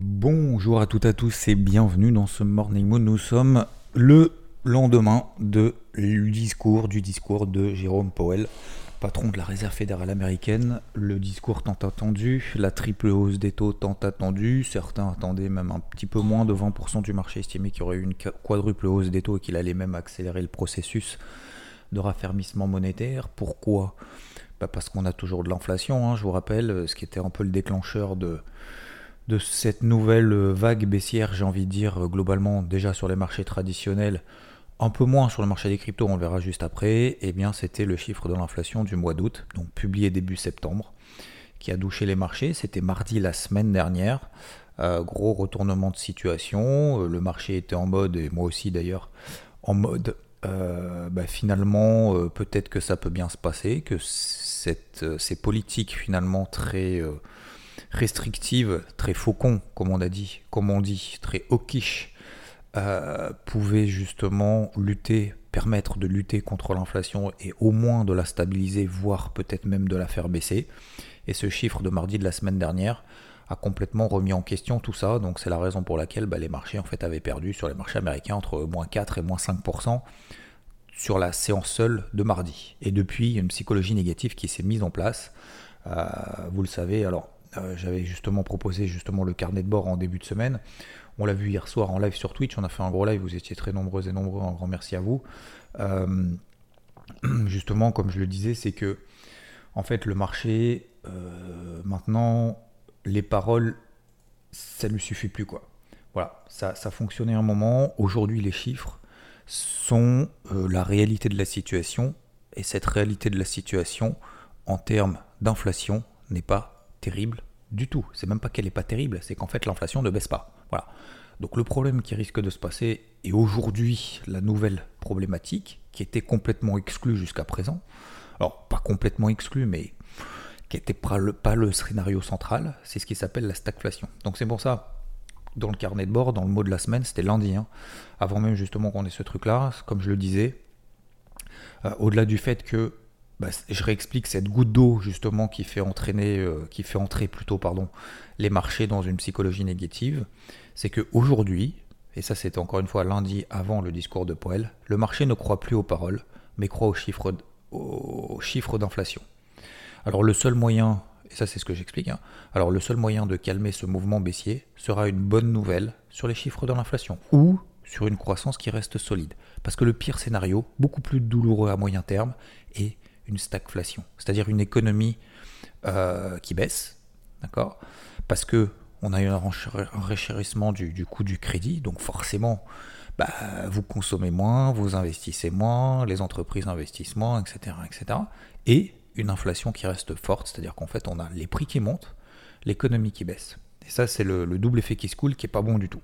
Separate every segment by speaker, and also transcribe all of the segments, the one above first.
Speaker 1: Bonjour à toutes et à tous et bienvenue dans ce Morning Mood. Nous sommes le lendemain de, discours, du discours de Jérôme Powell, patron de la Réserve fédérale américaine. Le discours tant attendu, la triple hausse des taux tant attendue. Certains attendaient même un petit peu moins de 20% du marché estimé qu'il y aurait eu une quadruple hausse des taux et qu'il allait même accélérer le processus de raffermissement monétaire. Pourquoi? Bah Parce qu'on a toujours de l'inflation, hein, je vous rappelle, ce qui était un peu le déclencheur de de cette nouvelle vague baissière, j'ai envie de dire, globalement déjà sur les marchés traditionnels, un peu moins sur le marché des cryptos, on verra juste après, eh bien c'était le chiffre de l'inflation du mois d'août, donc publié début septembre, qui a douché les marchés. C'était mardi la semaine dernière. Euh, gros retournement de situation. Euh, le marché était en mode, et moi aussi d'ailleurs, en mode euh, bah, finalement peut-être que ça peut bien se passer, que ces politiques finalement très restrictives, très faucon, comme on a dit, comme on dit, très hawkish, euh, pouvait justement lutter, permettre de lutter contre l'inflation et au moins de la stabiliser, voire peut-être même de la faire baisser. Et ce chiffre de mardi de la semaine dernière a complètement remis en question tout ça. Donc c'est la raison pour laquelle bah, les marchés en fait avaient perdu sur les marchés américains entre moins 4 et moins 5% sur la séance seule de mardi. Et depuis, une psychologie négative qui s'est mise en place. Euh, vous le savez, alors j'avais justement proposé justement le carnet de bord en début de semaine. On l'a vu hier soir en live sur Twitch, on a fait un gros live, vous étiez très nombreux et nombreux, un grand merci à vous. Euh, justement, comme je le disais, c'est que en fait le marché, euh, maintenant, les paroles, ça lui suffit plus quoi. Voilà, ça, ça fonctionnait un moment, aujourd'hui les chiffres sont euh, la réalité de la situation, et cette réalité de la situation, en termes d'inflation, n'est pas terrible du tout. C'est même pas qu'elle n'est pas terrible, c'est qu'en fait l'inflation ne baisse pas. Voilà. Donc le problème qui risque de se passer, et aujourd'hui la nouvelle problématique, qui était complètement exclue jusqu'à présent, alors pas complètement exclue, mais qui n'était pas le, scénario central, c'est ce qui s'appelle la stagflation. Donc c'est pour ça, dans le carnet de bord, dans le mot de la semaine, c'était lundi, hein, avant même justement qu'on ait ce truc-là, comme je le disais, euh, au-delà du fait que bah, je réexplique cette goutte d'eau justement qui fait entraîner, euh, qui fait entrer plutôt pardon, les marchés dans une psychologie négative, c'est qu'aujourd'hui, et ça c'était encore une fois lundi avant le discours de Poel, le marché ne croit plus aux paroles, mais croit aux chiffres, aux chiffres d'inflation. Alors le seul moyen, et ça c'est ce que j'explique, hein, alors le seul moyen de calmer ce mouvement baissier sera une bonne nouvelle sur les chiffres de l'inflation, ou sur une croissance qui reste solide. Parce que le pire scénario, beaucoup plus douloureux à moyen terme, est une stagflation, c'est-à-dire une économie euh, qui baisse, d'accord? Parce que on a eu un renchérissement du, coût du crédit, donc forcément, bah, vous consommez moins, vous investissez moins, les entreprises investissent moins, etc., etc. Et une inflation qui reste forte, c'est-à-dire qu'en fait, on a les prix qui montent, l'économie qui baisse. Et ça, c'est le, double effet qui se coule qui est pas bon du tout.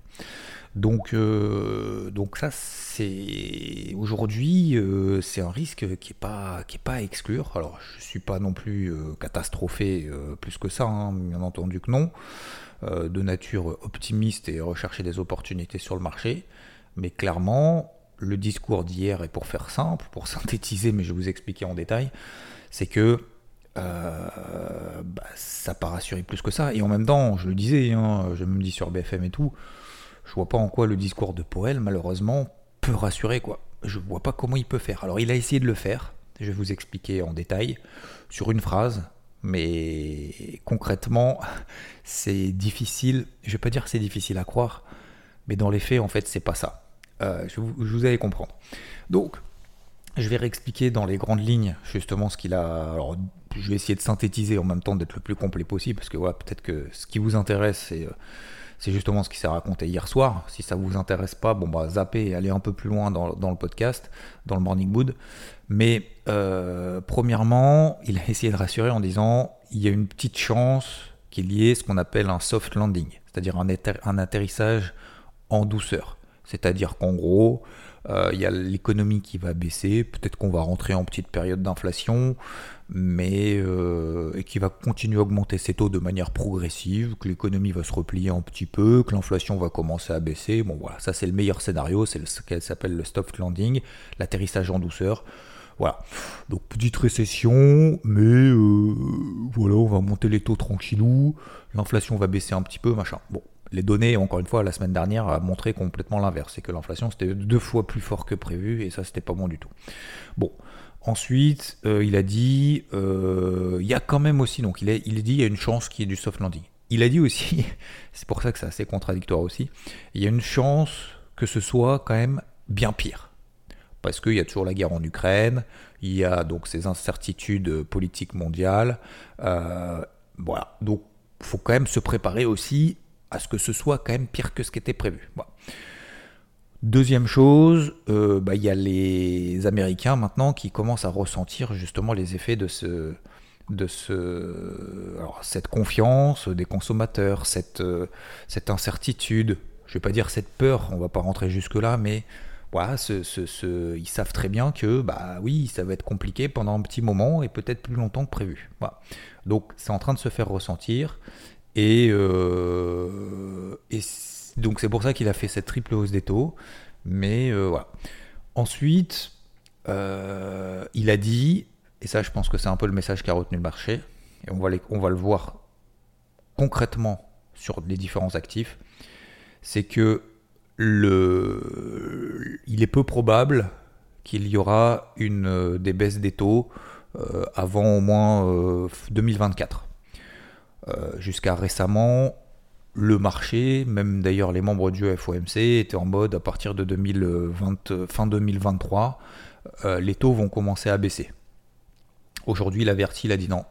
Speaker 1: Donc, euh, donc ça, c'est aujourd'hui, euh, c'est un risque qui est pas pas à exclure. Alors, je suis pas non plus euh, catastrophé plus que ça, hein, bien entendu que non, de nature optimiste et rechercher des opportunités sur le marché. Mais clairement, le discours d'hier, et pour faire simple, pour synthétiser, mais je vais vous expliquer en détail, c'est que euh, bah, ça pas rassuré plus que ça. Et en même temps, je le disais, je me dis sur BFM et tout, je vois pas en quoi le discours de Poel, malheureusement, peut rassurer quoi. Je vois pas comment il peut faire. Alors il a essayé de le faire, je vais vous expliquer en détail, sur une phrase, mais concrètement, c'est difficile, je vais pas dire c'est difficile à croire, mais dans les faits, en fait, c'est pas ça. Euh, je, vous, je allez comprendre. Donc, je vais réexpliquer dans les grandes lignes justement ce qu'il a. je vais essayer de synthétiser en même temps d'être le plus complet possible parce que voilà, peut-être que ce qui vous intéresse, c'est, euh, c'est justement ce qui s'est raconté hier soir. Si ça vous intéresse pas, bon bah zappez et allez un peu plus loin dans, le podcast, dans le Morning Mood. Mais euh, premièrement, il a essayé de rassurer en disant il y a une petite chance qu'il y ait ce qu'on appelle un soft landing, c'est-à-dire un, atterrissage en douceur. C'est-à-dire qu'en gros, euh, il y a l'économie qui va baisser, peut-être qu'on va rentrer en petite période d'inflation, mais euh, et qui va continuer à augmenter ses taux de manière progressive, que l'économie va se replier un petit peu, que l'inflation va commencer à baisser. Bon voilà, ça c'est le meilleur scénario, c'est ce qu'elle s'appelle le soft landing, l'atterrissage en douceur. Voilà. Donc petite récession, mais euh, voilà, on va monter les taux tranquillou, l'inflation va baisser un petit peu, machin. Bon, les données, encore une fois, la semaine dernière, a montré complètement l'inverse. C'est que l'inflation, c'était deux fois plus fort que prévu, et ça, c'était pas bon du tout. Bon. Ensuite, euh, il a dit, euh, il y a quand même aussi, donc il a, il dit, il y a une chance qu'il y ait du soft landing. Il a dit aussi, c'est pour ça que c'est assez contradictoire aussi, il y a une chance que ce soit quand même bien pire parce qu'il y a toujours la guerre en Ukraine, il y a donc ces incertitudes politiques mondiales. Euh, voilà, donc il faut quand même se préparer aussi à ce que ce soit quand même pire que ce qui était prévu. Deuxième chose, euh, bah, il y a les Américains maintenant qui commencent à ressentir justement les effets de ce, de ce, cette confiance des consommateurs, cette, euh, incertitude. Je ne vais pas dire cette peur, on ne va pas rentrer jusque là, mais ils savent très bien que bah oui, ça va être compliqué pendant un petit moment et peut-être plus longtemps que prévu. Donc c'est en train de se faire ressentir et, euh, et donc c'est pour ça qu'il a fait cette triple hausse des taux. Mais euh, voilà. Ensuite, euh, il a dit, et ça je pense que c'est un peu le message qui a retenu le marché, et on va, on va le voir concrètement sur les différents actifs, c'est que le, il est peu probable qu'il y aura une, euh, des baisses des taux avant au moins 2024. Euh, jusqu'à récemment, le marché, même d'ailleurs les membres du FOMC, étaient en mode à partir de 2020, fin 2023, les taux vont commencer à baisser. Aujourd'hui, l'averti, il a dit non.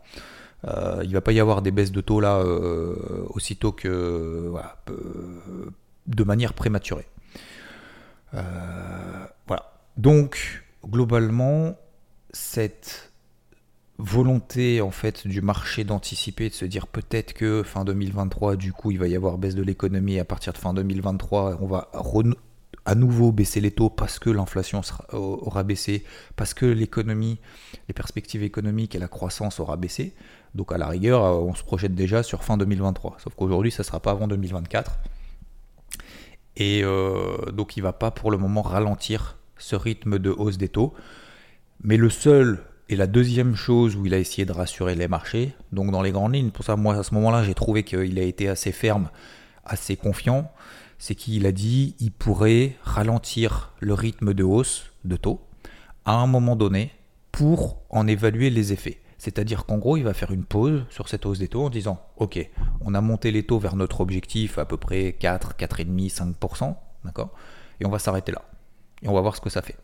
Speaker 1: il ne va pas y avoir des baisses de taux là aussitôt que de manière prématurée. Euh, voilà. Donc, globalement, cette volonté en fait du marché d'anticiper, de se dire peut-être que fin 2023, du coup, il va y avoir baisse de l'économie à partir de fin 2023, on va à nouveau baisser les taux parce que l'inflation aura baissé, parce que l'économie, les perspectives économiques et la croissance aura baissé. Donc à la rigueur, on se projette déjà sur fin 2023. Sauf qu'aujourd'hui, ça ne sera pas avant 2024. Et euh, donc il ne va pas pour le moment ralentir ce rythme de hausse des taux. Mais le seul et la deuxième chose où il a essayé de rassurer les marchés, donc dans les grandes lignes, pour ça moi à ce moment-là j'ai trouvé qu'il a été assez ferme, assez confiant, c'est qu'il a dit il pourrait ralentir le rythme de hausse de taux à un moment donné pour en évaluer les effets. C'est-à-dire qu'en gros, il va faire une pause sur cette hausse des taux en disant Ok, on a monté les taux vers notre objectif à peu près 4, 4,5, 5%, d'accord? Et on va s'arrêter là. Et on va voir ce que ça fait.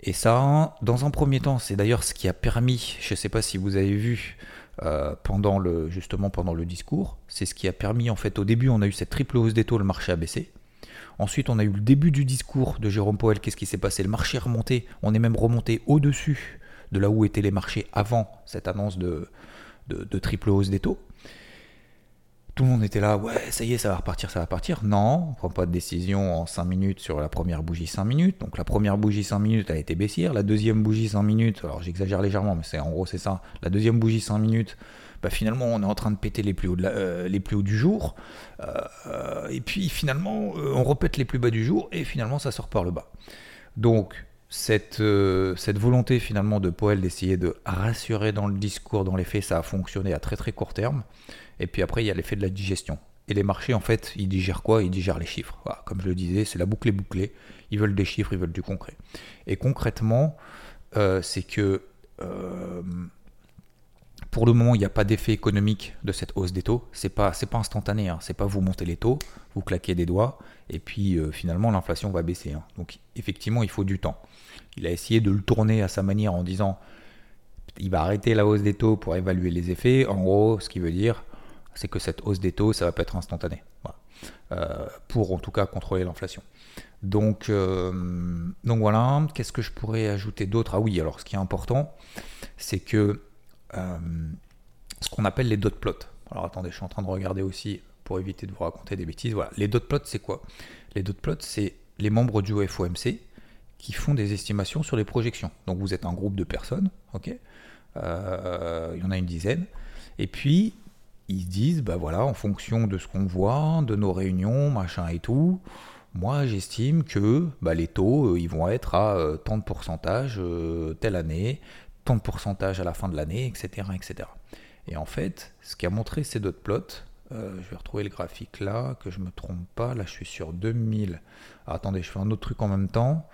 Speaker 1: Et ça, dans un premier temps, c'est d'ailleurs ce qui a permis, je ne sais pas si vous avez vu euh, pendant le, justement pendant le discours, c'est ce qui a permis, en fait, au début, on a eu cette triple hausse des taux, le marché a baissé. Ensuite, on a eu le début du discours de Jérôme Powell. Qu'est-ce qui s'est passé? Le marché est remonté. On est même remonté au-dessus de là où étaient les marchés avant cette annonce de, de, triple hausse des taux. Tout le monde était là, ouais, ça y est, ça va repartir, ça va partir. Non, on prend pas de décision en 5 minutes sur la première bougie 5 minutes. Donc la première bougie 5 minutes a été baissière. La deuxième bougie 5 minutes, alors j'exagère légèrement, mais c'est en gros c'est ça. La deuxième bougie 5 minutes, bah, finalement on est en train de péter les plus hauts, euh, du jour. Euh, et puis finalement euh, on repète les plus bas du jour et finalement ça sort par le bas. Donc cette, cette volonté finalement de Poel d'essayer de rassurer dans le discours, dans les faits, ça a fonctionné à très très court terme. Et puis après, il y a l'effet de la digestion. Et les marchés, en fait, ils digèrent quoi? Ils digèrent les chiffres. comme je le disais, c'est la boucle est bouclée. Ils veulent des chiffres, ils veulent du concret. Et concrètement, euh, c'est que euh, pour le moment, il n'y a pas d'effet économique de cette hausse des taux. C'est pas, pas instantané. Hein. C'est pas vous montez les taux, vous claquez des doigts, et puis finalement l'inflation va baisser. Hein. Donc effectivement, il faut du temps. Il a essayé de le tourner à sa manière en disant il va arrêter la hausse des taux pour évaluer les effets. En gros, ce qui veut dire, c'est que cette hausse des taux, ça va pas être instantané. Euh, pour en tout cas contrôler l'inflation. Donc, euh, donc voilà, qu'est-ce que je pourrais ajouter d'autre? Ah oui, alors ce qui est important, c'est que euh, ce qu'on appelle les dot plots. Alors attendez, je suis en train de regarder aussi pour éviter de vous raconter des bêtises. Voilà, les dot plots, c'est quoi? Les dot plots, c'est les membres du FOMC qui font des estimations sur les projections. Donc vous êtes un groupe de personnes, ok? Il y en a une dizaine. Et puis, ils disent, bah voilà, en fonction de ce qu'on voit, de nos réunions, machin et tout, moi j'estime que bah, les taux, euh, ils vont être à euh, tant de pourcentage telle année, tant de pourcentage à la fin de l'année, etc., etc. Et en fait, ce qui a montré ces dot plots, je vais retrouver le graphique là, que je me trompe pas, là je suis sur 2000. Ah, attendez, je fais un autre truc en même temps.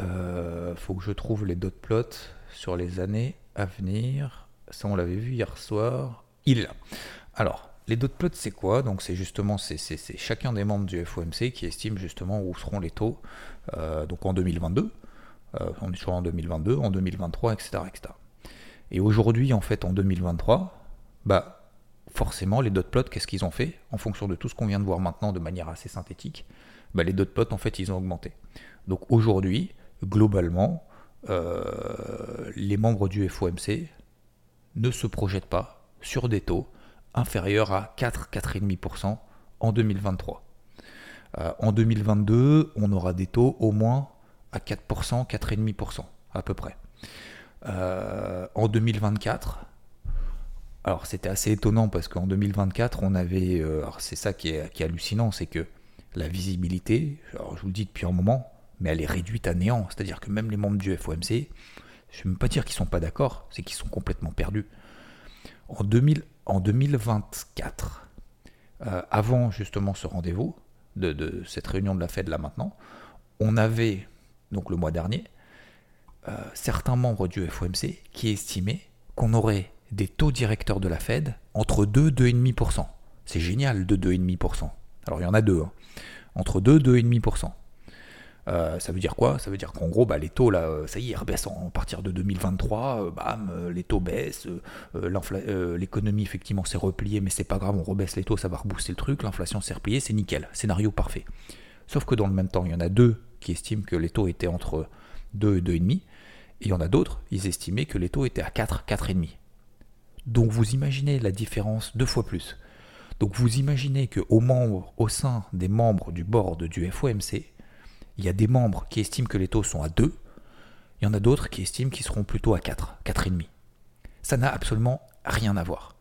Speaker 1: Euh, faut que je trouve les dot plots sur les années à venir. Ça, on l'avait vu hier soir. Il. Alors, les dot plots, c'est quoi? Donc, c'est justement c'est, chacun des membres du FOMC qui estime justement où seront les taux euh, donc en 2022. Euh, on est en 2022, en 2023, etc. etc. Et aujourd'hui, en fait, en 2023, bah, forcément, les dot plots, qu'est-ce qu'ils ont fait? En fonction de tout ce qu'on vient de voir maintenant de manière assez synthétique, bah, les dot plots, en fait, ils ont augmenté. Donc aujourd'hui, globalement, euh, les membres du FOMC ne se projettent pas sur des taux inférieurs à 4-4,5% en 2023. Euh, en 2022, on aura des taux au moins à 4%, 4,5% à peu près. Euh, en 2024, alors c'était assez étonnant parce qu'en 2024, on avait, alors c'est ça qui est, hallucinant, c'est que la visibilité, je vous le dis depuis un moment, mais elle est réduite à néant. C'est-à-dire que même les membres du FOMC, je ne vais même pas dire qu'ils ne sont pas d'accord, c'est qu'ils sont complètement perdus. En, 2000, en 2024, euh, avant justement ce rendez-vous, de, cette réunion de la Fed là maintenant, on avait, donc le mois dernier, euh, certains membres du FOMC qui estimaient qu'on aurait des taux directeurs de la Fed entre 2 et 2,5%. C'est génial de 2,5%. Alors il y en a deux. Hein. Entre 2 et 2,5%. Euh, ça veut dire quoi? Ça veut dire qu'en gros, bah, les taux, là, euh, ça y est, rebaissent en, partir de 2023, euh, bam, les taux baissent, l'économie, effectivement, s'est repliée, mais c'est pas grave, on rebaisse les taux, ça va rebooster le truc, l'inflation s'est repliée, c'est nickel, scénario parfait. Sauf que dans le même temps, il y en a deux qui estiment que les taux étaient entre 2 et 2,5, et il y en a d'autres, ils estimaient que les taux étaient à 4, 4,5. Donc vous imaginez la différence deux fois plus. Donc vous imaginez qu'au au sein des membres du board du FOMC, il y a des membres qui estiment que les taux sont à 2, il y en a d'autres qui estiment qu'ils seront plutôt à 4, 4,5. Ça n'a absolument rien à voir.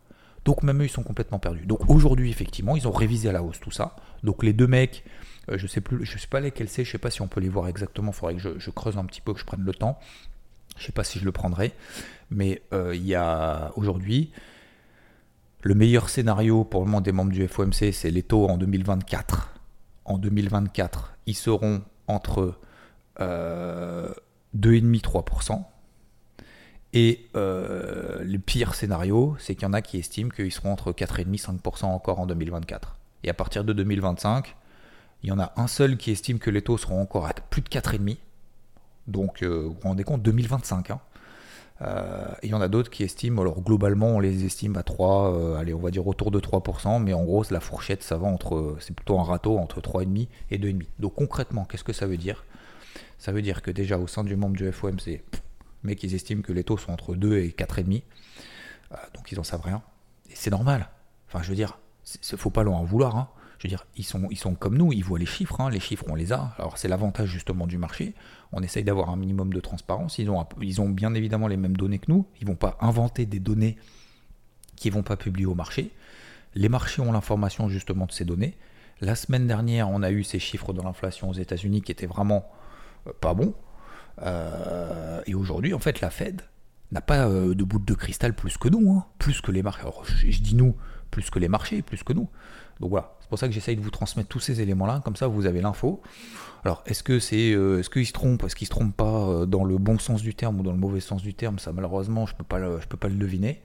Speaker 1: Donc même eux, ils sont complètement perdus. Donc aujourd'hui, effectivement, ils ont révisé à la hausse tout ça. Donc les deux mecs, euh, je sais plus, je sais pas lesquels c'est, je sais pas si on peut les voir exactement, il faudrait que je, creuse un petit peu, que je prenne le temps. Je sais pas si je le prendrai. Mais euh, il y a aujourd'hui, le meilleur scénario pour le moment des membres du FOMC, c'est les taux en 2024. En 2024, ils seront entre 2,5-3%. Et euh, le pire scénario, c'est qu'il y en a qui estiment qu'ils seront entre 4,5-5% encore en 2024. Et à partir de 2025, il y en a un seul qui estime que les taux seront encore à plus de 4,5%. Donc, euh, vous vous rendez compte, 2025. Hein. Euh, il y en a d'autres qui estiment, alors globalement, on les estime à 3, allez, on va dire autour de 3%, mais en gros, la fourchette, ça va entre, c'est plutôt un râteau entre 3,5 et 2,5. Donc concrètement, qu'est-ce que ça veut dire? Ça veut dire que déjà au sein du membre du FOMC, mec, ils estiment que les taux sont entre 2 et 4,5, euh, donc ils en savent rien. Et c'est normal. Enfin, je veux dire, il faut pas en vouloir. Hein. Je veux dire, ils sont, ils sont comme nous, ils voient les chiffres, hein. les chiffres on les a. Alors c'est l'avantage justement du marché. On essaye d'avoir un minimum de transparence. Ils ont, bien évidemment les mêmes données que nous. Ils vont pas inventer des données qui vont pas publier au marché. Les marchés ont l'information justement de ces données. La semaine dernière, on a eu ces chiffres de l'inflation aux États-Unis qui étaient vraiment euh, pas bons. Euh, et aujourd'hui, en fait, la Fed n'a pas euh, de bout de cristal plus que nous, hein. plus que les marchés. Alors, je, dis nous, plus que les marchés, plus que nous. Donc voilà, pour ça que j'essaye de vous transmettre tous ces éléments-là, comme ça vous avez l'info. Alors, est-ce que c'est, est-ce qu'ils se trompent, est-ce qu'ils se trompent pas dans le bon sens du terme ou dans le mauvais sens du terme Ça, malheureusement, je peux peux pas le deviner.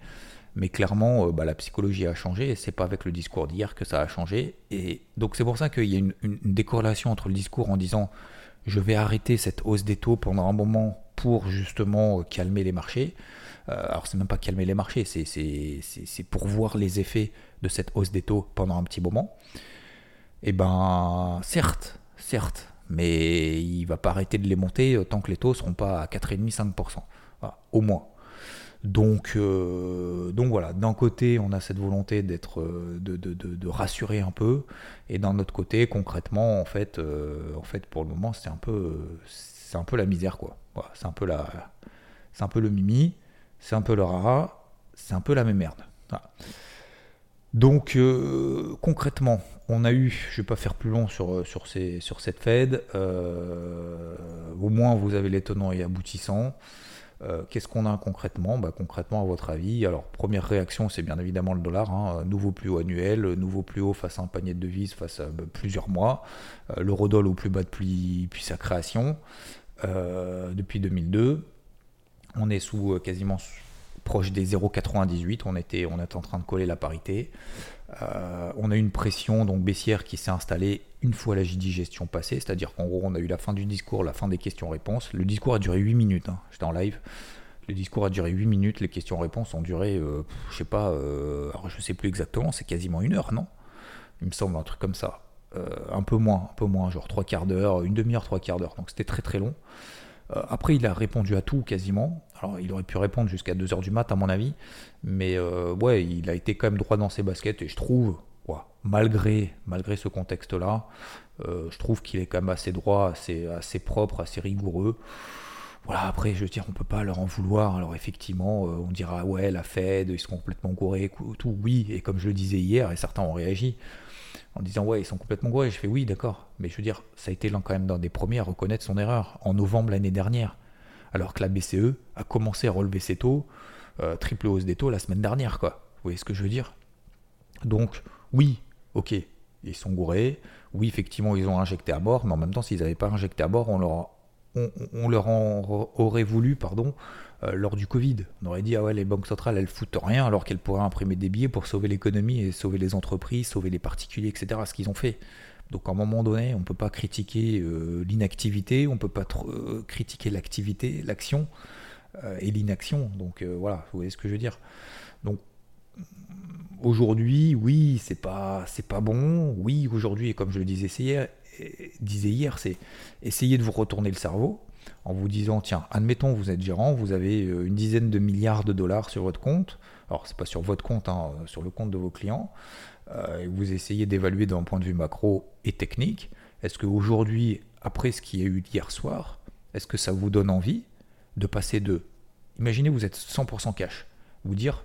Speaker 1: Mais clairement, bah, la psychologie a changé, et c'est pas avec le discours d'hier que ça a changé. Et donc c'est pour ça qu'il y a une, décorrélation entre le discours en disant je vais arrêter cette hausse des taux pendant un moment pour justement calmer les marchés. Euh, alors c'est même pas calmer les marchés, c'est pour voir les effets de cette hausse des taux pendant un petit moment. Eh ben certes, certes, mais il va pas arrêter de les monter tant que les taux seront pas à 4,5-5%. au moins. Donc, euh, donc voilà, d'un côté, on a cette volonté d'être, euh, de, de, de, rassurer un peu, et d'un autre côté, concrètement, en fait, en fait, pour le moment, c'est un peu, un peu la misère, quoi. Voilà, c'est un peu la, c'est un peu le mimi, c'est un peu le rara, c'est un peu la même merde. Donc concrètement, on a eu, je ne vais pas faire plus long sur, cette Fed, au moins vous avez les tenants et aboutissants. Euh, qu'est-ce qu'on a concrètement? Bah, Concrètement, à votre avis, alors première réaction, c'est bien évidemment le dollar, hein. nouveau plus haut annuel, nouveau plus haut face à un panier de devises, face à bah, plusieurs mois, euh, l'eurodoll au plus bas depuis, sa création, euh, depuis 2002. On est sous quasiment proche des 0,98, on était, on en train de coller la parité. Euh, on a eu une pression donc baissière qui s'est installée une fois la digestion passée, c'est-à-dire qu'en gros on a eu la fin du discours, la fin des questions-réponses. Le discours a duré 8 minutes, hein. j'étais en live. Le discours a duré 8 minutes, les questions-réponses ont duré, euh, je sais pas, euh, alors sais plus exactement, c'est quasiment une heure, non? Il me semble un truc comme ça. un peu moins, un peu moins, genre trois quarts d'heure, une demi-heure, trois quarts d'heure. Donc c'était très très long. Euh, après, il a répondu à tout quasiment. Alors, il aurait pu répondre jusqu'à 2h du mat, à mon avis. Mais euh, ouais, il a été quand même droit dans ses baskets. Et je trouve, malgré, malgré ce contexte-là, euh, je trouve qu'il est quand même assez droit, assez, assez propre, assez rigoureux. Voilà, après, je veux dire, on peut pas leur en vouloir. Alors, effectivement, on dira, ouais, la Fed, ils sont complètement gourés, tout. Oui, et comme je le disais hier, et certains ont réagi, en disant ouais ils sont complètement gourés. Je fais oui d'accord, mais je veux dire ça a été quand même dans des premiers à reconnaître son erreur en novembre l'année dernière, alors que la BCE a commencé à relever ses taux, euh, triple hausse des taux la semaine dernière quoi. Vous voyez ce que je veux dire? Donc oui, ok, ils sont gourés, oui effectivement ils ont injecté à bord, mais en même temps s'ils n'avaient pas injecté à bord, on leur, on leur en aurait voulu pardon euh, lors du Covid. On aurait dit, ah ouais, les banques centrales, elles foutent rien alors qu'elles pourraient imprimer des billets pour sauver l'économie et sauver les entreprises, sauver les particuliers, etc. Ce qu'ils ont fait. Donc à un moment donné, on ne peut pas critiquer euh, l'inactivité, on ne peut pas euh, critiquer l'activité, l'action et l'inaction. Donc voilà, vous voyez ce que je veux dire. Donc aujourd'hui, oui, c'est pas c'est pas bon. Oui, aujourd'hui, comme je le disais hier, disais hier, c'est essayer de vous retourner le cerveau en vous disant tiens, admettons vous êtes gérant, vous avez euh, une dizaine de milliards de dollars sur votre compte. Alors c'est pas sur votre compte, hein, euh, sur le compte de vos clients. Euh, et vous essayez d'évaluer d'un point de vue macro et technique. Est-ce qu'aujourd'hui, après ce qui y a eu hier soir, est-ce que ça vous donne envie de passer de, imaginez vous êtes 100% cash, vous dire,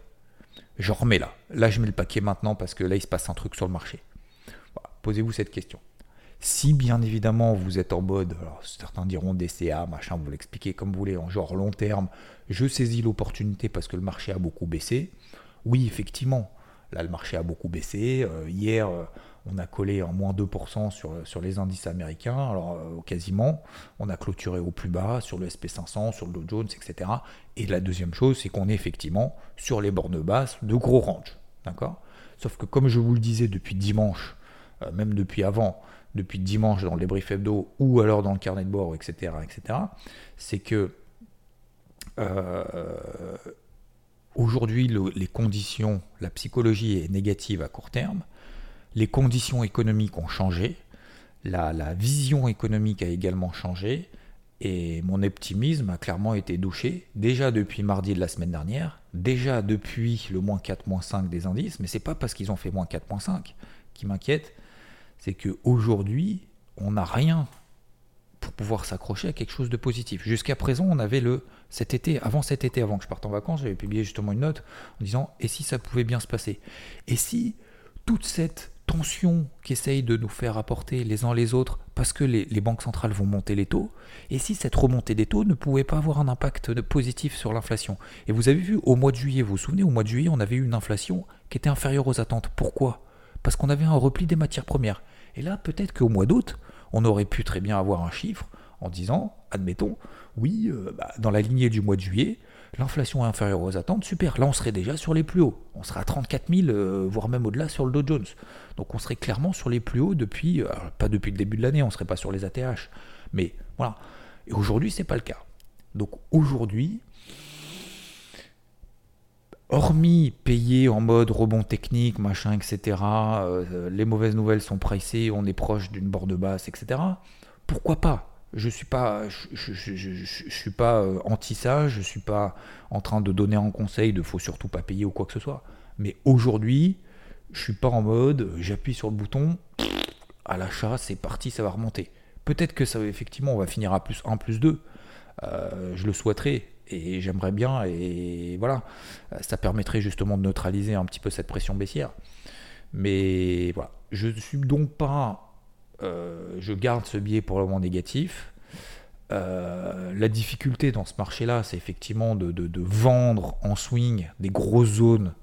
Speaker 1: je remets là, là je mets le paquet maintenant parce que là il se passe un truc sur le marché. Posez-vous cette question. Si bien évidemment vous êtes en mode, certains diront DCA, machin, vous l'expliquez comme vous voulez, en genre long terme, je saisis l'opportunité parce que le marché a beaucoup baissé. Oui, effectivement, là le marché a beaucoup baissé. Euh, hier, euh, on a collé en moins 2% sur, sur les indices américains, alors euh, quasiment. On a clôturé au plus bas sur le SP500, sur le Dow Jones, etc. Et la deuxième chose, c'est qu'on est effectivement sur les bornes basses de gros range. D'accord? Sauf que comme je vous le disais depuis dimanche, même depuis avant, depuis dimanche dans les briefs hebdo ou alors dans le carnet de bord, etc., etc., c'est que euh, aujourd'hui, les conditions, la psychologie est négative à court terme, les conditions économiques ont changé, la, la vision économique a également changé, et mon optimisme a clairement été douché, déjà depuis mardi de la semaine dernière, déjà depuis le moins 4, moins 5 des indices, mais c'est pas parce qu'ils ont fait moins 4, moins 5 qui m'inquiète, c'est qu'aujourd'hui, on n'a rien pour pouvoir s'accrocher à quelque chose de positif. Jusqu'à présent, on avait le cet été, avant cet été, avant que je parte en vacances, j'avais publié justement une note en disant et si ça pouvait bien se passer? Et si toute cette tension qu'essayent de nous faire apporter les uns les autres parce que les, banques centrales vont monter les taux, et si cette remontée des taux ne pouvait pas avoir un impact positif sur l'inflation? Et vous avez vu, au mois de juillet, vous vous souvenez, au mois de juillet, on avait eu une inflation qui était inférieure aux attentes. Pourquoi? Parce qu'on avait un repli des matières premières. Et là, peut-être qu'au mois d'août, on aurait pu très bien avoir un chiffre en disant, admettons, oui, euh, bah, dans la lignée du mois de juillet, l'inflation est inférieure aux attentes, super, là on serait déjà sur les plus hauts. On serait à 34 000, euh, voire même au-delà sur le Dow Jones. Donc on serait clairement sur les plus hauts depuis, euh, pas depuis le début de l'année, on ne serait pas sur les ATH. Mais voilà. Et aujourd'hui, ce n'est pas le cas. Donc aujourd'hui, hormis payer en mode rebond technique, machin, etc., euh, les mauvaises nouvelles sont pricées, on est proche d'une borde basse, etc., pourquoi pas? Je suis pas, je, je, suis pas euh, anti ça. Je suis pas en train de donner un conseil de faut surtout pas payer ou quoi que ce soit. Mais aujourd'hui, je suis pas en mode j'appuie sur le bouton à l'achat, c'est parti, ça va remonter. Peut-être que ça effectivement on va finir à plus 1 plus 2. Euh, je le souhaiterais et j'aimerais bien et voilà, ça permettrait justement de neutraliser un petit peu cette pression baissière. Mais voilà, je ne suis donc pas euh, je garde ce biais pour le moment négatif. Euh, la difficulté dans ce marché-là, c'est effectivement de, vendre en swing des grosses zones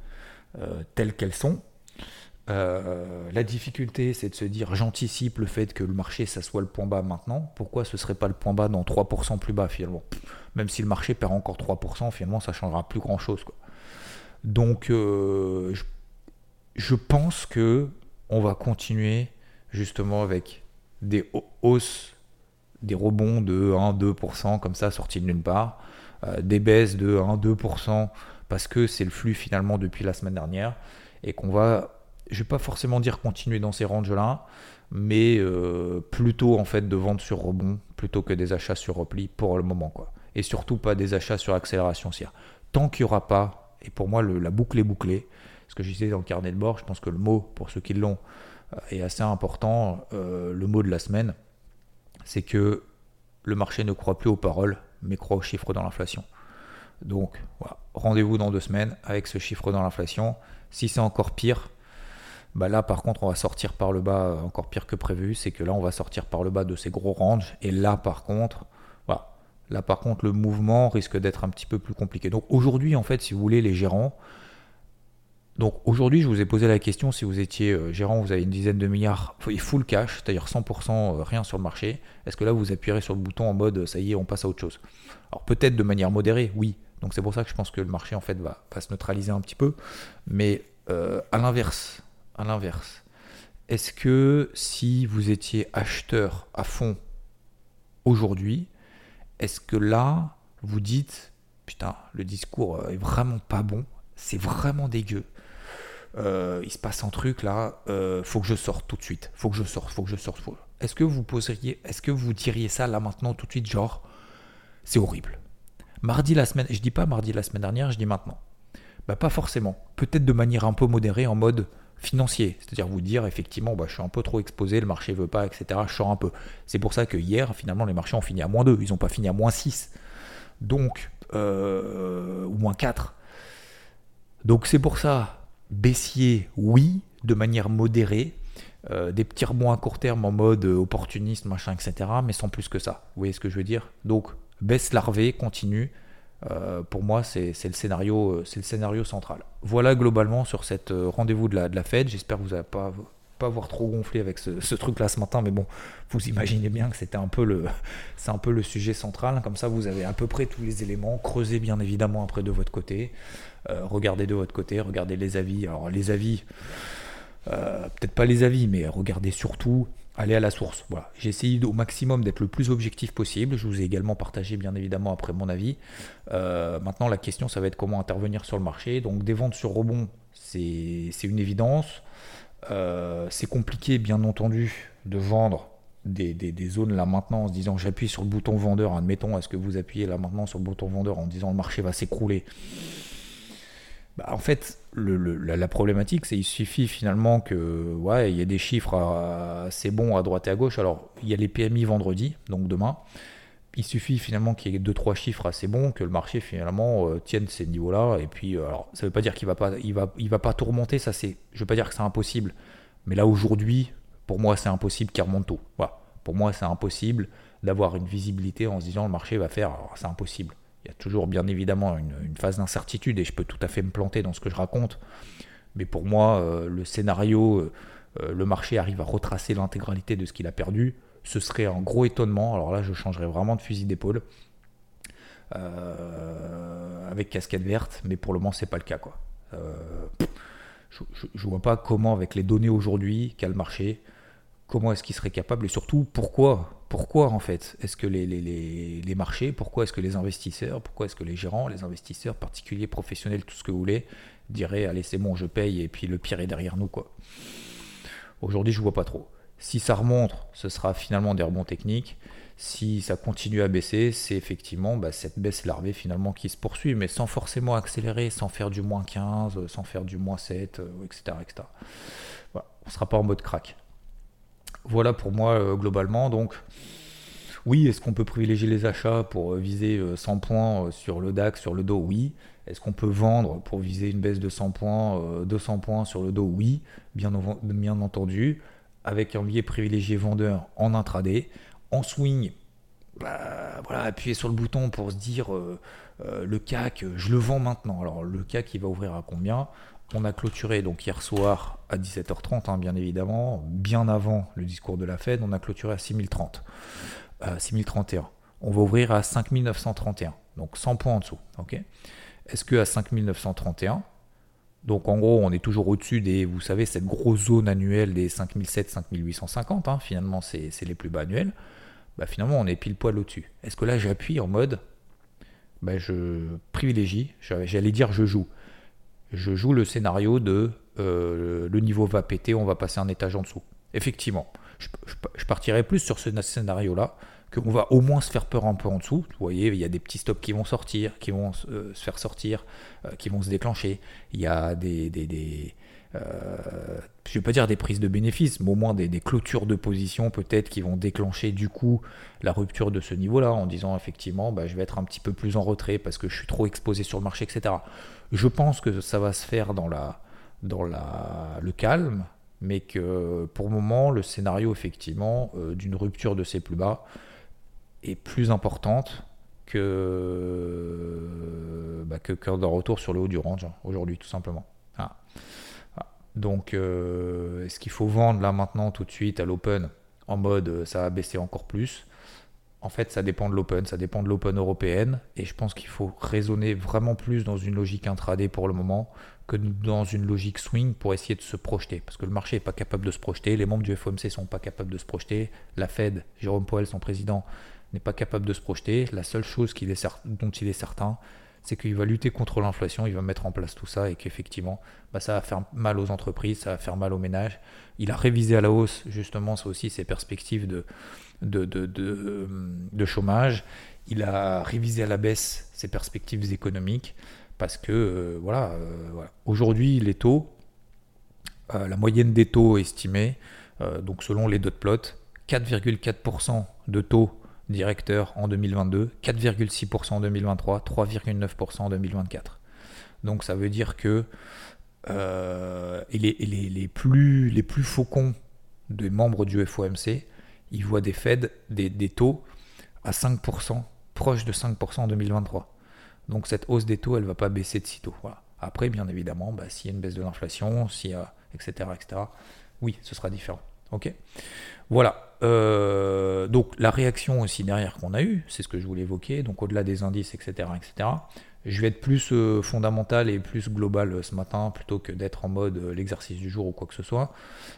Speaker 1: euh, telles qu'elles sont. La difficulté, c'est de se dire j'anticipe le fait que le marché, ça soit le point bas maintenant. Pourquoi ce serait pas le point bas dans 3% plus bas finalement? Même si le marché perd encore 3%, finalement, ça changera plus grand-chose. Donc, je, je, pense que on va continuer justement avec des hausses, des rebonds de 1-2% comme ça sortis de nulle part, euh, des baisses de 1-2% parce que c'est le flux finalement depuis la semaine dernière et qu'on va, je vais pas forcément dire continuer dans ces ranges-là, mais euh, plutôt en fait de vendre sur rebond plutôt que des achats sur repli pour le moment quoi. Et surtout pas des achats sur accélération. Tant qu'il n'y aura pas, et pour moi la boucle est bouclée, ce que je disais dans le carnet de bord, je pense que le mot, pour ceux qui l'ont, euh, est assez important. Euh, le mot de la semaine, c'est que le marché ne croit plus aux paroles, mais croit aux chiffres dans l'inflation. Donc voilà, rendez-vous dans deux semaines avec ce chiffre dans l'inflation. Si c'est encore pire, bah là par contre on va sortir par le bas euh, encore pire que prévu. C'est que là on va sortir par le bas de ces gros ranges. Et là par contre, voilà, là par contre le mouvement risque d'être un petit peu plus compliqué. Donc aujourd'hui en fait si vous voulez les gérants, donc aujourd'hui, je vous ai posé la question si vous étiez euh, gérant, vous avez une dizaine de milliards full cash, c'est-à-dire 100% euh, rien sur le marché. Est-ce que là vous appuierez sur le bouton en mode ça y est, on passe à autre chose? Alors peut-être de manière modérée, oui. Donc c'est pour ça que je pense que le marché en fait va, se neutraliser un petit peu. Mais à l'inverse, à l'inverse, est-ce que si vous étiez acheteur à fond aujourd'hui, est-ce que là vous dites putain le discours est vraiment pas bon, c'est vraiment dégueu euh, il se passe un truc là, euh, faut que je sorte tout de suite, faut que je sorte, faut que je sorte. Est-ce que vous poseriez, est-ce que vous diriez ça là maintenant tout de suite, genre, c'est horrible. Mardi la semaine, je dis pas mardi la semaine dernière, je dis maintenant. Bah pas forcément. Peut-être de manière un peu modérée en mode financier, c'est-à-dire vous dire effectivement, bah, je suis un peu trop exposé, le marché veut pas, etc. Je sors un peu. C'est pour ça que hier, finalement, les marchés ont fini à moins 2, ils n'ont pas fini à moins 6. Donc, euh, moins 4. Donc c'est pour ça, baissier, oui, de manière modérée. Euh, des petits rebonds à court terme en mode opportuniste, machin, etc. Mais sans plus que ça. Vous voyez ce que je veux dire? Donc, baisse larvée, continue. Euh, pour moi, c'est le, scénario, euh, le scénario central. Voilà globalement sur cette rendez-vous de la, de Fed. J'espère que vous n'avez pas pas trop gonflé avec ce, truc là ce matin, mais bon, vous imaginez bien que c'était un peu le, c'est un peu le sujet central. Comme ça, vous avez à peu près tous les éléments. Creusez bien évidemment après de votre côté. Euh, regardez de votre côté, regardez les avis. Alors les avis, euh, peut-être pas les avis, mais regardez surtout, allez à la source. Voilà. J'ai essayé au maximum d'être le plus objectif possible. Je vous ai également partagé bien évidemment après mon avis. Euh, maintenant la question ça va être comment intervenir sur le marché. Donc des ventes sur rebond, c'est une évidence. c'est compliqué bien entendu de vendre des, des, zones là maintenant en se disant j'appuie sur le bouton vendeur, admettons, est-ce que vous appuyez là maintenant sur le bouton vendeur en disant le marché va s'écrouler? Bah, en fait, la, problématique, c'est qu'il suffit finalement que, ouais, il y ait des chiffres assez bons à droite et à gauche. Alors, il y a les PMI vendredi, donc demain. Il suffit finalement qu'il y ait deux trois chiffres assez bons, que le marché finalement euh, tienne ces niveaux-là. Et puis, euh, alors, ça ne veut pas dire qu'il va pas, il va, il va pas tout remonter. Ça, c'est, je veux pas dire que c'est impossible, mais là aujourd'hui, pour moi, c'est impossible qu'il remonte tôt. Pour moi, c'est impossible d'avoir une visibilité en se disant le marché va faire. c'est impossible. Il y a toujours bien évidemment une, phase d'incertitude et je peux tout à fait me planter dans ce que je raconte. Mais pour moi, euh, le scénario, euh, euh, le marché arrive à retracer l'intégralité de ce qu'il a perdu, ce serait un gros étonnement. Alors là, je changerais vraiment de fusil d'épaule avec casquette verte, mais pour le moment, c'est pas le cas. Quoi. je, ne vois pas comment, avec les données aujourd'hui qu'a le marché, comment est-ce qu'il serait capable et surtout pourquoi pourquoi en fait est-ce que les, marchés, pourquoi est-ce que les investisseurs, pourquoi est-ce que les gérants, les investisseurs, particuliers, professionnels, tout ce que vous voulez, diraient allez c'est bon je paye et puis le pire est derrière nous quoi. Aujourd'hui je vois pas trop. Si ça remonte, ce sera finalement des rebonds techniques. Si ça continue à baisser, c'est effectivement bah, cette baisse larvée finalement qui se poursuit, mais sans forcément accélérer, sans faire du moins 15, sans faire du moins 7, etc. etc. on ne sera pas en mode crack. Voilà pour moi euh, globalement. Donc, oui, est-ce qu'on peut privilégier les achats pour euh, viser 100 euh, points sur le DAX, sur le dos? Oui. Est-ce qu'on peut vendre pour viser une baisse de 100 points, 200 points sur le dos? Oui, bien, entendu. Avec un biais privilégié vendeur en intraday. En swing, bah, voilà, appuyer sur le bouton pour se dire le CAC, je le vends maintenant. Alors le CAC, il va ouvrir à combien? On a clôturé donc hier soir à 17h30, hein, bien évidemment, bien avant le discours de la Fed, on a clôturé à 6030, 6031. Euh, on va ouvrir à 5931, donc 100 points en dessous. Est-ce que à 5931, donc en gros on est toujours au-dessus des, vous savez, cette grosse zone annuelle des 5700, 5850, hein, finalement c'est les plus bas annuels, bah, finalement on est pile poil au-dessus. Est-ce que là j'appuie en mode, bah, je privilégie, j'allais dire je joue? Je joue le scénario de euh, le niveau va péter, on va passer un étage en dessous. Effectivement, je, je, partirais plus sur ce scénario-là, qu'on va au moins se faire peur un peu en dessous. Vous voyez, il y a des petits stops qui vont sortir, qui vont euh, se faire sortir, euh, qui vont se déclencher. Il y a des, des, je ne vais pas dire des prises de bénéfices, mais au moins des, clôtures de position peut-être qui vont déclencher du coup la rupture de ce niveau-là en disant effectivement bah, je vais être un petit peu plus en retrait parce que je suis trop exposé sur le marché, etc. Je pense que ça va se faire dans, le calme, mais que pour le moment, le scénario effectivement euh, d'une rupture de ces plus bas est plus importante que, bah, que, d'un retour sur le haut du range hein, aujourd'hui, tout simplement. Ah. Ah. Donc, euh, est-ce qu'il faut vendre là maintenant tout de suite à l'open en mode euh, ça va baisser encore plus? En fait, ça dépend de l'open, ça dépend de l'open européenne, et je pense qu'il faut raisonner vraiment plus dans une logique intraday pour le moment que dans une logique swing pour essayer de se projeter, parce que le marché n'est pas capable de se projeter, les membres du FOMC sont pas capables de se projeter, la Fed, Jérôme Powell, son président, n'est pas capable de se projeter. La seule chose dont il est certain, c'est qu'il va lutter contre l'inflation, il va mettre en place tout ça et qu'effectivement, bah, ça va faire mal aux entreprises, ça va faire mal aux ménages. Il a révisé à la hausse, justement, ça aussi, ses perspectives de, de, de, chômage. Il a révisé à la baisse ses perspectives économiques parce que, euh, voilà, euh, aujourd'hui, les taux, euh, la moyenne des taux estimés, donc selon les dot plots, 4,4% de taux directeur en 2022, 4,6% en 2023, 3,9% en 2024. Donc ça veut dire que euh, les, plus, les plus faucons des membres du FOMC, ils voient des Fed, des, des, à 5%, proche de 5% en 2023. Donc cette hausse des taux, elle ne va pas baisser de sitôt. Voilà. Après, bien évidemment, bah, s'il y a une baisse de l'inflation, s'il etc., etc., oui, ce sera différent. Ok Voilà. Euh, donc la réaction aussi derrière qu'on a eue, c'est ce que je voulais évoquer, donc au-delà des indices, etc., etc. Je vais être plus euh, fondamental et plus global euh, ce matin plutôt que d'être en mode l'exercice du jour ou quoi que ce soit.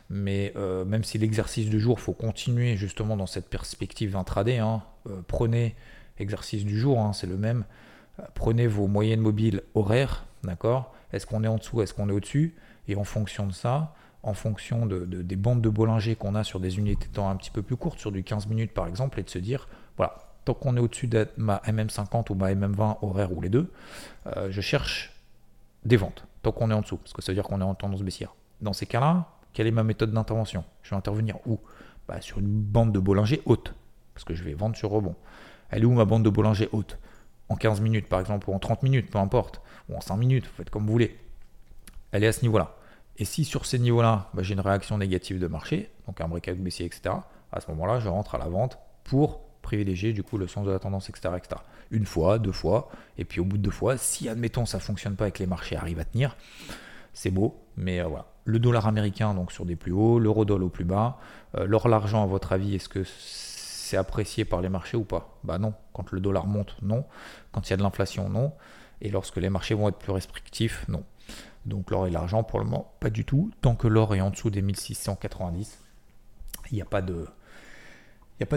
Speaker 1: Mais même si l'exercice du jour, faut continuer justement dans cette perspective intraday. Hein, prenez exercice du jour, hein, c'est le même. Prenez vos moyennes mobiles horaires, d'accord? Est-ce qu'on est en dessous, est-ce qu'on est au-dessus? Et en fonction de ça, en fonction de, des bandes de Bollinger qu'on a sur des unités de temps un petit peu plus courtes, sur du 15 minutes par exemple, et de se dire, voilà, tant qu'on est au-dessus de ma MM50 ou ma MM20 horaire ou les deux, euh, je cherche des ventes, tant qu'on est en dessous, parce que ça veut dire qu'on est en tendance baissière. Dans ces cas-là, quelle est ma méthode d'intervention? Je vais intervenir où? Bah, Sur une bande de Bollinger haute, parce que je vais vendre sur rebond. Elle est où ma bande de Bollinger haute? En 15 minutes par exemple, ou en 30 minutes, peu importe, ou en 5 minutes, vous faites comme vous voulez. Elle est à ce niveau-là. Et si sur ces niveaux-là, bah, j'ai une réaction négative de marché, donc un breakout baissier, etc., à ce moment-là, je rentre à la vente pour privilégier du coup le sens de la tendance, etc., etc. Une fois, deux fois, et puis au bout de deux fois, si admettons ça fonctionne pas et que les marchés arrivent à tenir, c'est beau, mais euh, voilà. Le dollar américain donc sur des plus hauts, l'euro-dollar au plus bas. Euh, l'or l'argent à votre avis, est-ce que c'est apprécié par les marchés ou pas? Bah non. Quand le dollar monte, non. Quand il y a de l'inflation, non. Et lorsque les marchés vont être plus restrictifs, non. Donc l'or et l'argent, pour le moment, pas du tout. Tant que l'or est en dessous des 1690, il n'y a pas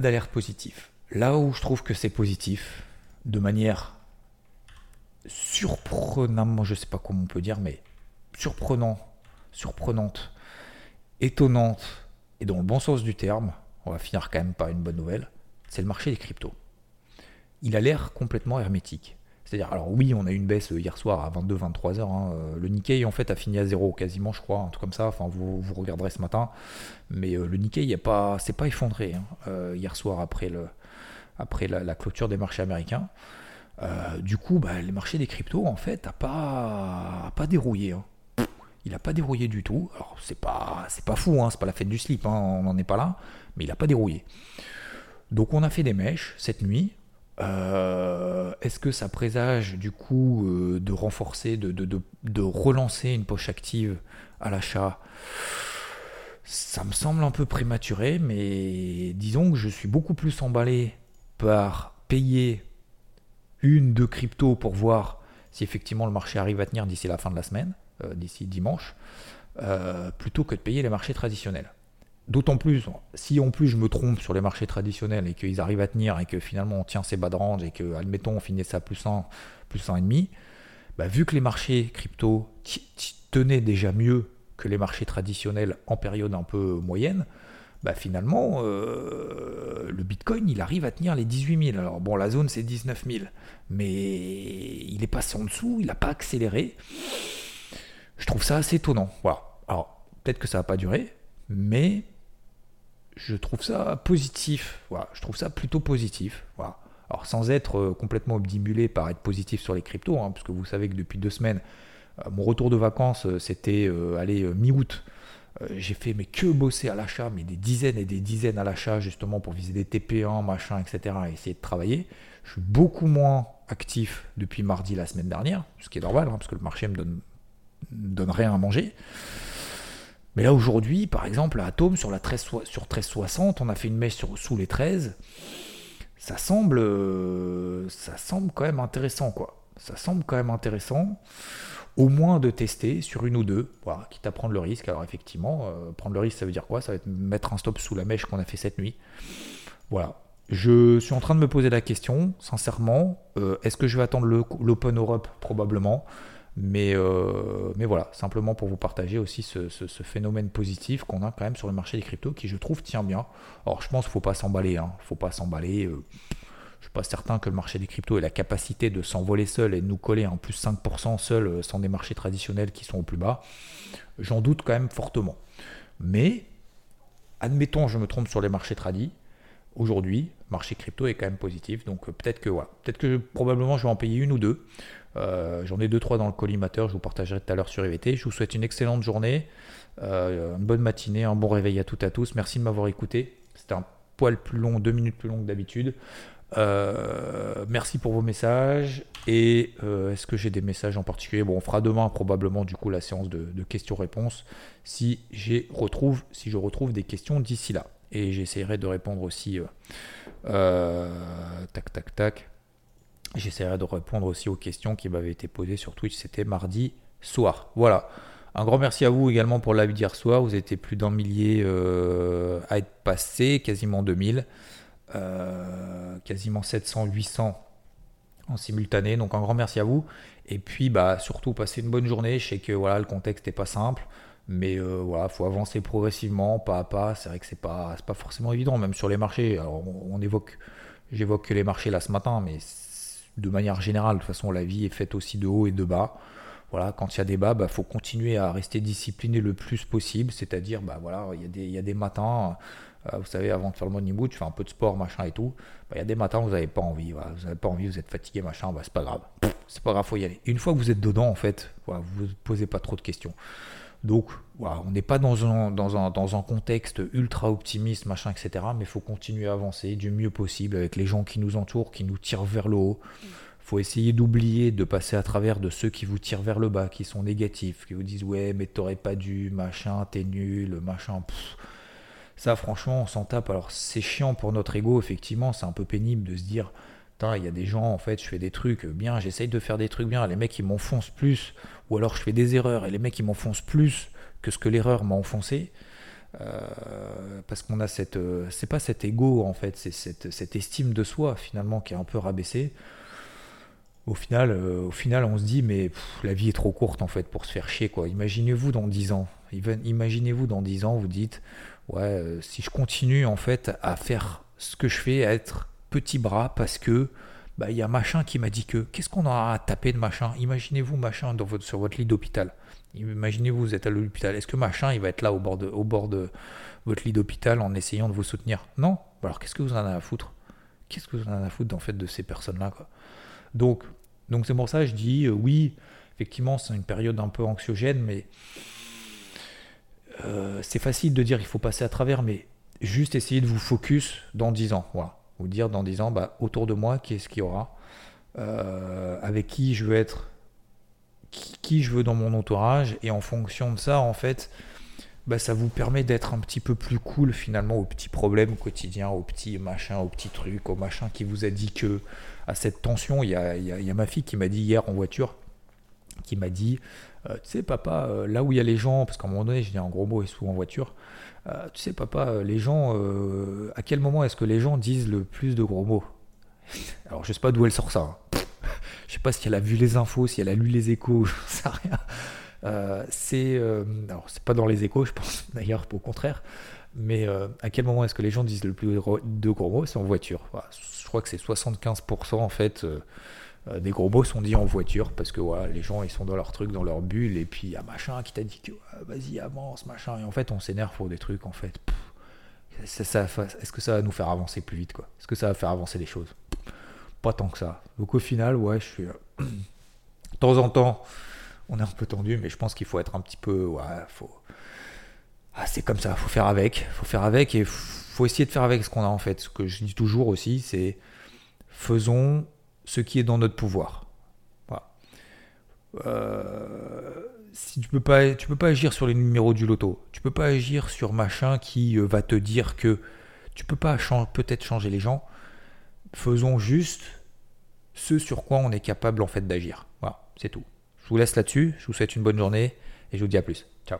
Speaker 1: d'alerte positive. Là où je trouve que c'est positif, de manière surprenamment, je sais pas comment on peut dire, mais surprenant, surprenante, étonnante et dans le bon sens du terme, on va finir quand même par une bonne nouvelle, c'est le marché des cryptos. Il a l'air complètement hermétique. Alors oui, on a eu une baisse hier soir à 22-23 heures. Hein. Le Nikkei, en fait, a fini à zéro quasiment, je crois, un truc comme ça. Enfin, vous, vous regarderez ce matin. Mais euh, le Nikkei, il pas, c'est pas effondré hein, euh, hier soir après, le, après la, clôture des marchés américains. Euh, du coup, bah, les marchés des cryptos, en fait, n'a pas, pas dérouillé. Hein. Il n'a pas dérouillé du tout. Alors, c'est pas, c'est pas fou, c'est pas la fête du slip, on n'en est pas là. Mais il n'a pas dérouillé. Donc, on a fait des mèches cette nuit. Euh, est-ce que ça présage du coup euh, de renforcer, de, relancer une poche active à l'achat? Ça me semble un peu prématuré, mais disons que je suis beaucoup plus emballé par payer une, de crypto pour voir si effectivement le marché arrive à tenir d'ici la fin de la semaine, euh, d'ici dimanche, plutôt que de payer les marchés traditionnels. D'autant plus, si en plus je me trompe sur les marchés traditionnels et qu'ils arrivent à tenir et que finalement on tient ces bas de range et que, admettons, on finit ça plus 1, plus 1,5, bah, vu que les marchés crypto tenaient déjà mieux que les marchés traditionnels en période un peu moyenne, bah finalement, euh, le Bitcoin, il arrive à tenir les 18 000. Alors bon, la zone, c'est 19 000. Mais il est passé en dessous, il n'a pas accéléré. Je trouve ça assez étonnant. Voilà. Alors, peut-être que ça va pas durer, mais je trouve ça positif. Voilà, je trouve ça plutôt positif. Voilà. Alors sans être euh, complètement obdimulé par être positif sur les cryptos, hein, parce que vous savez que depuis deux semaines, euh, mon retour de vacances, euh, c'était aller mi-août. j'ai fait mais que bosser à l'achat, mais des dizaines et des dizaines à l'achat justement pour viser des TP1, machin, etc. et essayer de travailler. Je suis beaucoup moins actif depuis mardi la semaine dernière, ce qui est normal, hein, parce que le marché me me donne rien à manger. Mais là aujourd'hui, par exemple, à Atom sur la 13, sur 1360, on a fait une mèche sous les 13. Ça semble, euh, ça semble quand même intéressant, quoi. Ça semble quand même intéressant, au moins de tester sur une ou deux, voilà, quitte à prendre le risque. Alors effectivement, euh, prendre le risque, ça veut dire quoi? Ça va être mettre un stop sous la mèche qu'on a fait cette nuit. Voilà. Je suis en train de me poser la question, sincèrement, euh, est-ce que je vais attendre l'Open Europe? Probablement. Mais, euh, mais voilà, simplement pour vous partager aussi ce, phénomène positif qu'on a quand même sur le marché des cryptos qui, je trouve, tient bien. Alors, je pense qu'il ne faut pas s'emballer. Hein. faut pas s'emballer. Euh, je ne suis pas certain que le marché des cryptos ait la capacité de s'envoler seul et de nous coller en plus 5% seul euh, sans des marchés traditionnels qui sont au plus bas. J'en doute quand même fortement. Mais, admettons, je me trompe sur les marchés tradis. Aujourd'hui, marché crypto est quand même positif. Donc peut-être que voilà, peut-être que probablement je vais en payer une ou deux. Euh, j'en ai deux trois dans le collimateur, je vous partagerai tout à l'heure sur EVT. Je vous souhaite une excellente journée, euh, une bonne matinée, un bon réveil à toutes et à tous. Merci de m'avoir écouté. C'était un poil plus long, deux minutes plus long que d'habitude. Euh, merci pour vos messages. Et est-ce que j'ai des messages en particulier? Bon, on fera demain probablement du coup la séance de, questions-réponses si, si je retrouve des questions d'ici là. Et j'essaierai de répondre aussi. tac, tac, tac. J'essaierai de répondre aussi aux questions qui m'avaient été posées sur Twitch. C'était mardi soir. Voilà. Un grand merci à vous également pour la vie d'hier soir. Vous étiez plus d'un millier euh, à être passé, quasiment 2000, euh, quasiment 700, 800 en simultané. Donc un grand merci à vous. Et puis bah surtout passez une bonne journée. Je sais que voilà le contexte n'est pas simple, mais euh, voilà faut avancer progressivement, pas à pas. C'est vrai que c'est pas pas forcément évident, même sur les marchés. Alors, on évoque, j'évoque que les marchés là ce matin, mais de manière générale. De toute façon, la vie est faite aussi de haut et de bas. Voilà, quand il y a des bas, il bah, faut continuer à rester discipliné le plus possible. C'est-à-dire, bah, voilà, il y, a des, y a des matins, euh, vous savez, avant de faire le morning tu fais un peu de sport, machin et tout. Bah, il y a des matins où vous n'avez pas envie. Vous n'avez pas envie, vous êtes fatigué, machin, bah, c'est pas grave. C'est pas grave, faut y aller. une fois que vous êtes dedans, en fait, voilà, vous ne posez pas trop de questions. Donc, on n'est pas dans un, dans, un, dans un contexte ultra optimiste, machin, etc. Mais il faut continuer à avancer du mieux possible avec les gens qui nous entourent, qui nous tirent vers le haut. Il faut essayer d'oublier de passer à travers de ceux qui vous tirent vers le bas, qui sont négatifs, qui vous disent ouais, mais t'aurais pas dû, machin, t'es nul, machin. Ça, franchement, on s'en tape. Alors, c'est chiant pour notre ego, effectivement, c'est un peu pénible de se dire il y a des gens, en fait, je fais des trucs bien, j'essaye de faire des trucs bien, les mecs ils m'enfoncent plus, ou alors je fais des erreurs et les mecs ils m'enfoncent plus que ce que l'erreur m'a enfoncé. Euh, parce qu'on a cette, euh, c'est pas cet ego en fait, c'est cette, estime de soi finalement qui est un peu rabaissée. Au final, euh, au final, on se dit mais la vie est trop courte en fait pour se faire chier quoi. Imaginez-vous dans 10 ans, imaginez-vous dans 10 ans, vous dites ouais si je continue en fait à faire ce que je fais être petit bras parce que bah, il y a machin qui m'a dit que qu'est-ce qu'on a à taper de machin? Imaginez-vous machin sur votre lit d'hôpital. Imaginez-vous, vous êtes à l'hôpital. Est-ce que machin, il va être là au bord de, au bord de votre lit d'hôpital en essayant de vous soutenir? Non Alors qu'est-ce que vous en avez à foutre? Qu'est-ce que vous en avez à foutre en fait de ces personnes-là Donc, donc c'est pour ça que je dis euh, oui, effectivement, c'est une période un peu anxiogène, mais euh, c'est facile de dire qu'il faut passer à travers, mais juste essayer de vous focus dans 10 ans. Voilà. Vous dire dans 10 ans, bah, autour de moi, qui est-ce qu'il y aura euh, Avec qui je veux être qui, je veux dans mon entourage et en fonction de ça en fait bah, ça vous permet d'être un petit peu plus cool finalement aux petits problèmes quotidiens, aux petits machins, aux petits trucs, aux machins qui vous a dit que à cette tension, il y a, y a, ma fille qui m'a dit hier en voiture, qui m'a dit, euh, tu sais papa, euh, là où il y a les gens, parce qu'à un moment donné je dis un gros mot et souvent en voiture, euh, tu sais papa, les gens, à quel moment est-ce que les gens disent le plus de gros mots? Alors je sais pas d'où elle sort ça. Hein. Je sais pas si elle a vu les infos, si elle a lu les échos, je sais rien. Euh, c'est euh, alors c'est pas dans les échos, je pense d'ailleurs au contraire. Mais euh, à quel moment est-ce que les gens disent le plus de gros mots? C'est en voiture. je crois que c'est 75% en fait des gros mots sont dits en voiture parce que les gens ils sont dans leur truc, dans leur bulle et puis il y a machin qui t'a dit que vas-y avance machin et en fait on s'énerve pour des trucs en fait. Est-ce que ça va nous faire avancer plus vite quoi? Est-ce que ça va faire avancer les choses? Pas tant que ça. Donc au final, ouais, je suis. Euh, de temps en temps, on est un peu tendu, mais je pense qu'il faut être un petit peu. Ouais, faut. Ah, c'est comme ça, faut faire avec. faut faire avec et faut essayer de faire avec ce qu'on a en fait. Ce que je dis toujours aussi, c'est faisons ce qui est dans notre pouvoir. Euh, si tu peux peux pas agir sur les numéros du loto. Tu peux pas agir sur machin qui euh, va te dire que tu peux pas peut-être changer les gens faisons juste ce sur quoi on est capable en fait d'agir. Voilà, c'est tout. Je vous laisse là-dessus, je vous souhaite une bonne journée et je vous dis à plus. Ciao.